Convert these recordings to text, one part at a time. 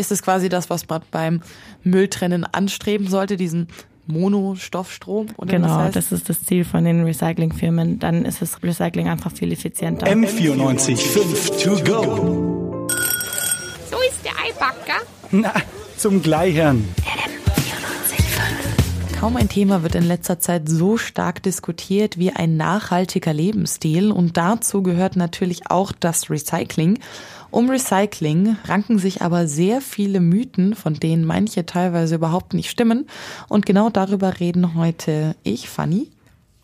ist es quasi das, was man beim Mülltrennen anstreben sollte, diesen Monostoffstrom? Oder genau, das, heißt? das ist das Ziel von den Recyclingfirmen. Dann ist das Recycling einfach viel effizienter. M94 5 to go. So ist der Eibacker. Na, zum Gleichern. Kaum ein Thema wird in letzter Zeit so stark diskutiert wie ein nachhaltiger Lebensstil und dazu gehört natürlich auch das Recycling. Um Recycling ranken sich aber sehr viele Mythen, von denen manche teilweise überhaupt nicht stimmen. Und genau darüber reden heute ich, Fanny.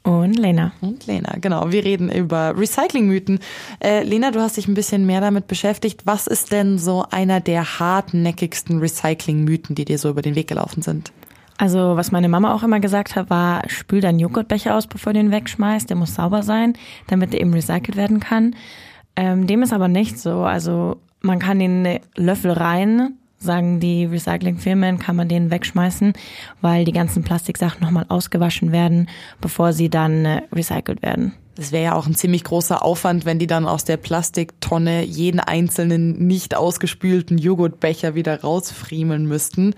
Und Lena. Und Lena, genau. Wir reden über Recyclingmythen. Äh, Lena, du hast dich ein bisschen mehr damit beschäftigt. Was ist denn so einer der hartnäckigsten Recyclingmythen, die dir so über den Weg gelaufen sind? Also, was meine Mama auch immer gesagt hat, war, spül deinen Joghurtbecher aus, bevor du ihn wegschmeißt. Der muss sauber sein, damit er eben recycelt werden kann. Ähm, dem ist aber nicht so. Also, man kann den Löffel rein, sagen die Recyclingfirmen, kann man den wegschmeißen, weil die ganzen Plastiksachen nochmal ausgewaschen werden, bevor sie dann äh, recycelt werden. Das wäre ja auch ein ziemlich großer Aufwand, wenn die dann aus der Plastiktonne jeden einzelnen nicht ausgespülten Joghurtbecher wieder rausfriemeln müssten.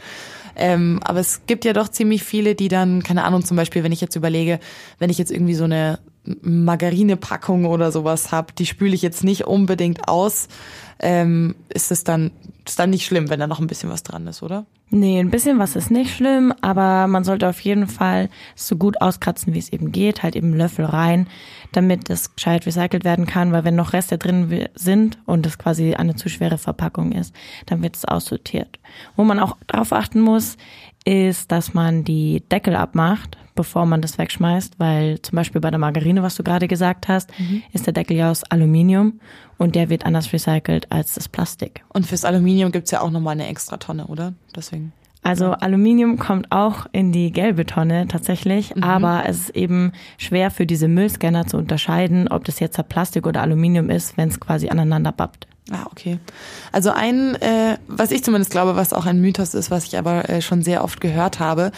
Ähm, aber es gibt ja doch ziemlich viele, die dann, keine Ahnung, zum Beispiel, wenn ich jetzt überlege, wenn ich jetzt irgendwie so eine Margarinepackung oder sowas habe, die spüle ich jetzt nicht unbedingt aus, ähm, ist es dann, ist dann nicht schlimm, wenn da noch ein bisschen was dran ist, oder? Nee, ein bisschen was ist nicht schlimm, aber man sollte auf jeden Fall so gut auskratzen, wie es eben geht, halt eben Löffel rein, damit es gescheit recycelt werden kann, weil wenn noch Reste drin sind und es quasi eine zu schwere Verpackung ist, dann wird es aussortiert. Wo man auch darauf achten muss, ist, dass man die Deckel abmacht, bevor man das wegschmeißt, weil zum Beispiel bei der Margarine, was du gerade gesagt hast, mhm. ist der Deckel ja aus Aluminium und der wird anders recycelt als das Plastik. Und fürs Aluminium gibt's ja auch nochmal eine extra Tonne, oder? Deswegen. Also Aluminium kommt auch in die gelbe Tonne tatsächlich, mhm. aber es ist eben schwer für diese Müllscanner zu unterscheiden, ob das jetzt Plastik oder Aluminium ist, wenn es quasi aneinander bappt. Ah, okay. Also ein, äh, was ich zumindest glaube, was auch ein Mythos ist, was ich aber äh, schon sehr oft gehört habe,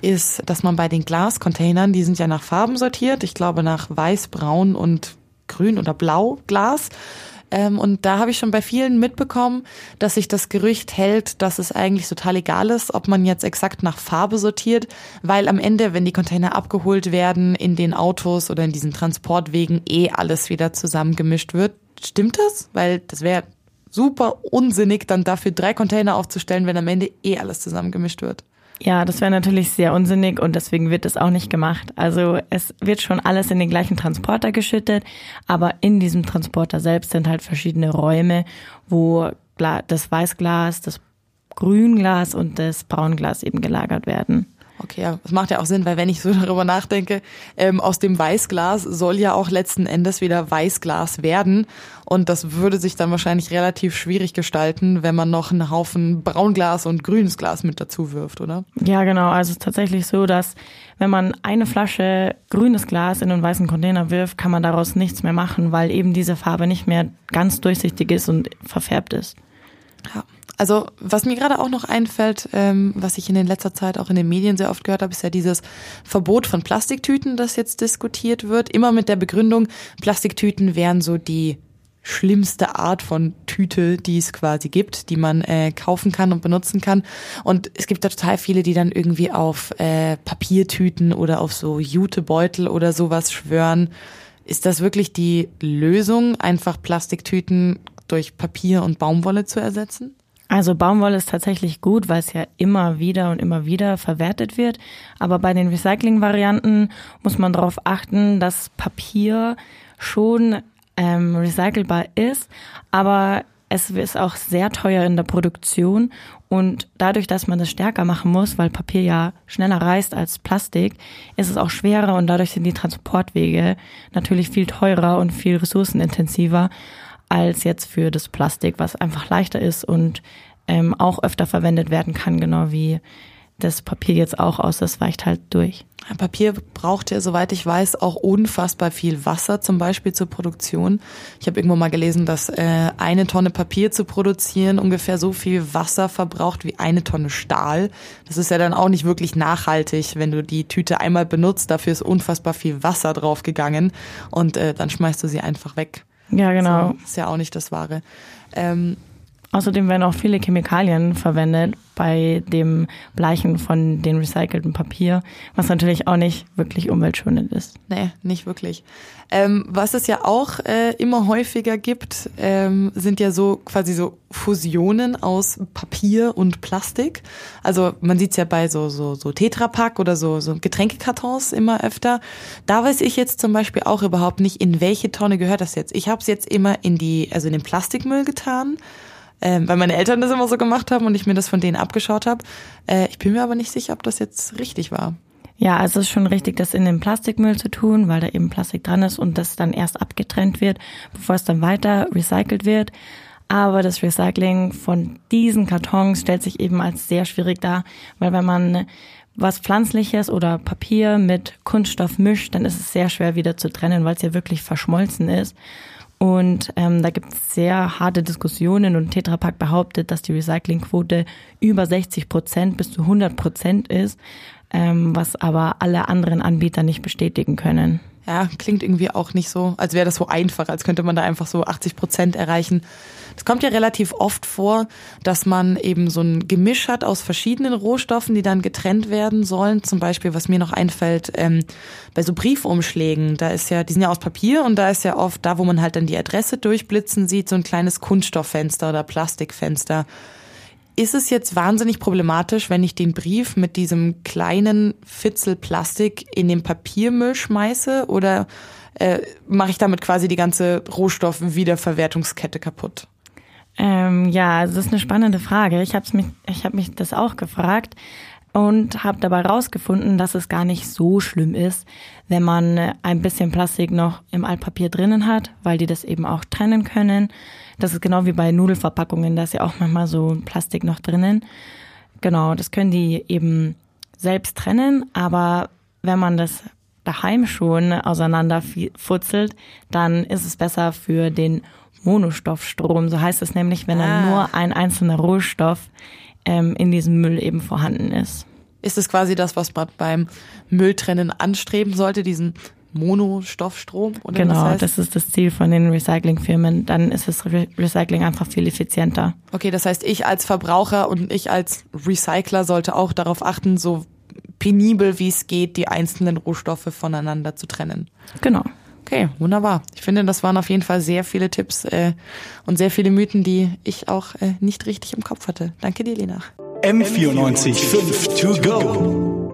ist, dass man bei den Glascontainern, die sind ja nach Farben sortiert, ich glaube nach weiß, braun und grün oder blau Glas. Ähm, und da habe ich schon bei vielen mitbekommen, dass sich das Gerücht hält, dass es eigentlich total egal ist, ob man jetzt exakt nach Farbe sortiert, weil am Ende, wenn die Container abgeholt werden, in den Autos oder in diesen Transportwegen eh alles wieder zusammengemischt wird Stimmt das? Weil das wäre super unsinnig, dann dafür drei Container aufzustellen, wenn am Ende eh alles zusammengemischt wird. Ja, das wäre natürlich sehr unsinnig und deswegen wird das auch nicht gemacht. Also es wird schon alles in den gleichen Transporter geschüttet, aber in diesem Transporter selbst sind halt verschiedene Räume, wo das Weißglas, das Grünglas und das Braunglas eben gelagert werden. Okay, ja, das macht ja auch Sinn, weil wenn ich so darüber nachdenke, ähm, aus dem Weißglas soll ja auch letzten Endes wieder Weißglas werden. Und das würde sich dann wahrscheinlich relativ schwierig gestalten, wenn man noch einen Haufen Braunglas und grünes Glas mit dazu wirft, oder? Ja, genau. Also es ist tatsächlich so, dass wenn man eine Flasche grünes Glas in einen weißen Container wirft, kann man daraus nichts mehr machen, weil eben diese Farbe nicht mehr ganz durchsichtig ist und verfärbt ist. Ja. Also was mir gerade auch noch einfällt, ähm, was ich in den letzter Zeit auch in den Medien sehr oft gehört habe, ist ja dieses Verbot von Plastiktüten, das jetzt diskutiert wird. Immer mit der Begründung, Plastiktüten wären so die schlimmste Art von Tüte, die es quasi gibt, die man äh, kaufen kann und benutzen kann. Und es gibt da total viele, die dann irgendwie auf äh, Papiertüten oder auf so Jutebeutel oder sowas schwören. Ist das wirklich die Lösung, einfach Plastiktüten durch Papier und Baumwolle zu ersetzen? Also Baumwolle ist tatsächlich gut, weil es ja immer wieder und immer wieder verwertet wird. Aber bei den Recycling-Varianten muss man darauf achten, dass Papier schon ähm, recycelbar ist, aber es ist auch sehr teuer in der Produktion und dadurch, dass man das stärker machen muss, weil Papier ja schneller reißt als Plastik, ist es auch schwerer und dadurch sind die Transportwege natürlich viel teurer und viel ressourcenintensiver als jetzt für das Plastik, was einfach leichter ist und ähm, auch öfter verwendet werden kann, genau wie das Papier jetzt auch aus, das weicht halt durch. Papier braucht ja, soweit ich weiß, auch unfassbar viel Wasser, zum Beispiel zur Produktion. Ich habe irgendwo mal gelesen, dass äh, eine Tonne Papier zu produzieren ungefähr so viel Wasser verbraucht wie eine Tonne Stahl. Das ist ja dann auch nicht wirklich nachhaltig, wenn du die Tüte einmal benutzt, dafür ist unfassbar viel Wasser draufgegangen und äh, dann schmeißt du sie einfach weg. Ja, genau. So, ist ja auch nicht das Wahre. Ähm, Außerdem werden auch viele Chemikalien verwendet bei dem Bleichen von dem recycelten Papier, was natürlich auch nicht wirklich umweltschonend ist. Nee, nicht wirklich. Ähm, was es ja auch äh, immer häufiger gibt, ähm, sind ja so quasi so Fusionen aus Papier und Plastik. Also man sieht's ja bei so so so Tetrapack oder so so Getränkekartons immer öfter. Da weiß ich jetzt zum Beispiel auch überhaupt nicht, in welche Tonne gehört das jetzt. Ich habe es jetzt immer in die also in den Plastikmüll getan ähm, weil meine Eltern das immer so gemacht haben und ich mir das von denen abgeschaut habe. Äh, ich bin mir aber nicht sicher, ob das jetzt richtig war. Ja, also es ist schon richtig, das in den Plastikmüll zu tun, weil da eben Plastik dran ist und das dann erst abgetrennt wird, bevor es dann weiter recycelt wird. Aber das Recycling von diesen Kartons stellt sich eben als sehr schwierig dar, weil wenn man was Pflanzliches oder Papier mit Kunststoff mischt, dann ist es sehr schwer wieder zu trennen, weil es ja wirklich verschmolzen ist. Und ähm, da gibt es sehr harte Diskussionen und Tetra Pak behauptet, dass die Recyclingquote über 60 Prozent bis zu 100 Prozent ist, ähm, was aber alle anderen Anbieter nicht bestätigen können. Ja, klingt irgendwie auch nicht so, als wäre das so einfach, als könnte man da einfach so 80 Prozent erreichen. Es kommt ja relativ oft vor, dass man eben so ein Gemisch hat aus verschiedenen Rohstoffen, die dann getrennt werden sollen. Zum Beispiel, was mir noch einfällt, ähm, bei so Briefumschlägen, da ist ja, die sind ja aus Papier und da ist ja oft da, wo man halt dann die Adresse durchblitzen sieht, so ein kleines Kunststofffenster oder Plastikfenster. Ist es jetzt wahnsinnig problematisch, wenn ich den Brief mit diesem kleinen Fitzel Plastik in den Papiermüll schmeiße oder äh, mache ich damit quasi die ganze Rohstoffwiederverwertungskette kaputt? Ähm, ja, das ist eine spannende Frage. Ich habe mich, ich habe mich das auch gefragt und habe dabei rausgefunden, dass es gar nicht so schlimm ist, wenn man ein bisschen Plastik noch im Altpapier drinnen hat, weil die das eben auch trennen können. Das ist genau wie bei Nudelverpackungen, da ist ja auch manchmal so Plastik noch drinnen. Genau, das können die eben selbst trennen, aber wenn man das daheim schon auseinanderfutzelt, dann ist es besser für den Monostoffstrom. So heißt es nämlich, wenn ah. dann nur ein einzelner Rohstoff ähm, in diesem Müll eben vorhanden ist. Ist es quasi das, was man beim Mülltrennen anstreben sollte, diesen Monostoffstrom? Oder genau, das, heißt? das ist das Ziel von den Recyclingfirmen. Dann ist das Re Recycling einfach viel effizienter. Okay, das heißt, ich als Verbraucher und ich als Recycler sollte auch darauf achten, so penibel wie es geht, die einzelnen Rohstoffe voneinander zu trennen. Genau. Okay, wunderbar. Ich finde, das waren auf jeden Fall sehr viele Tipps äh, und sehr viele Mythen, die ich auch äh, nicht richtig im Kopf hatte. Danke dir, Lena. M94 5 to go.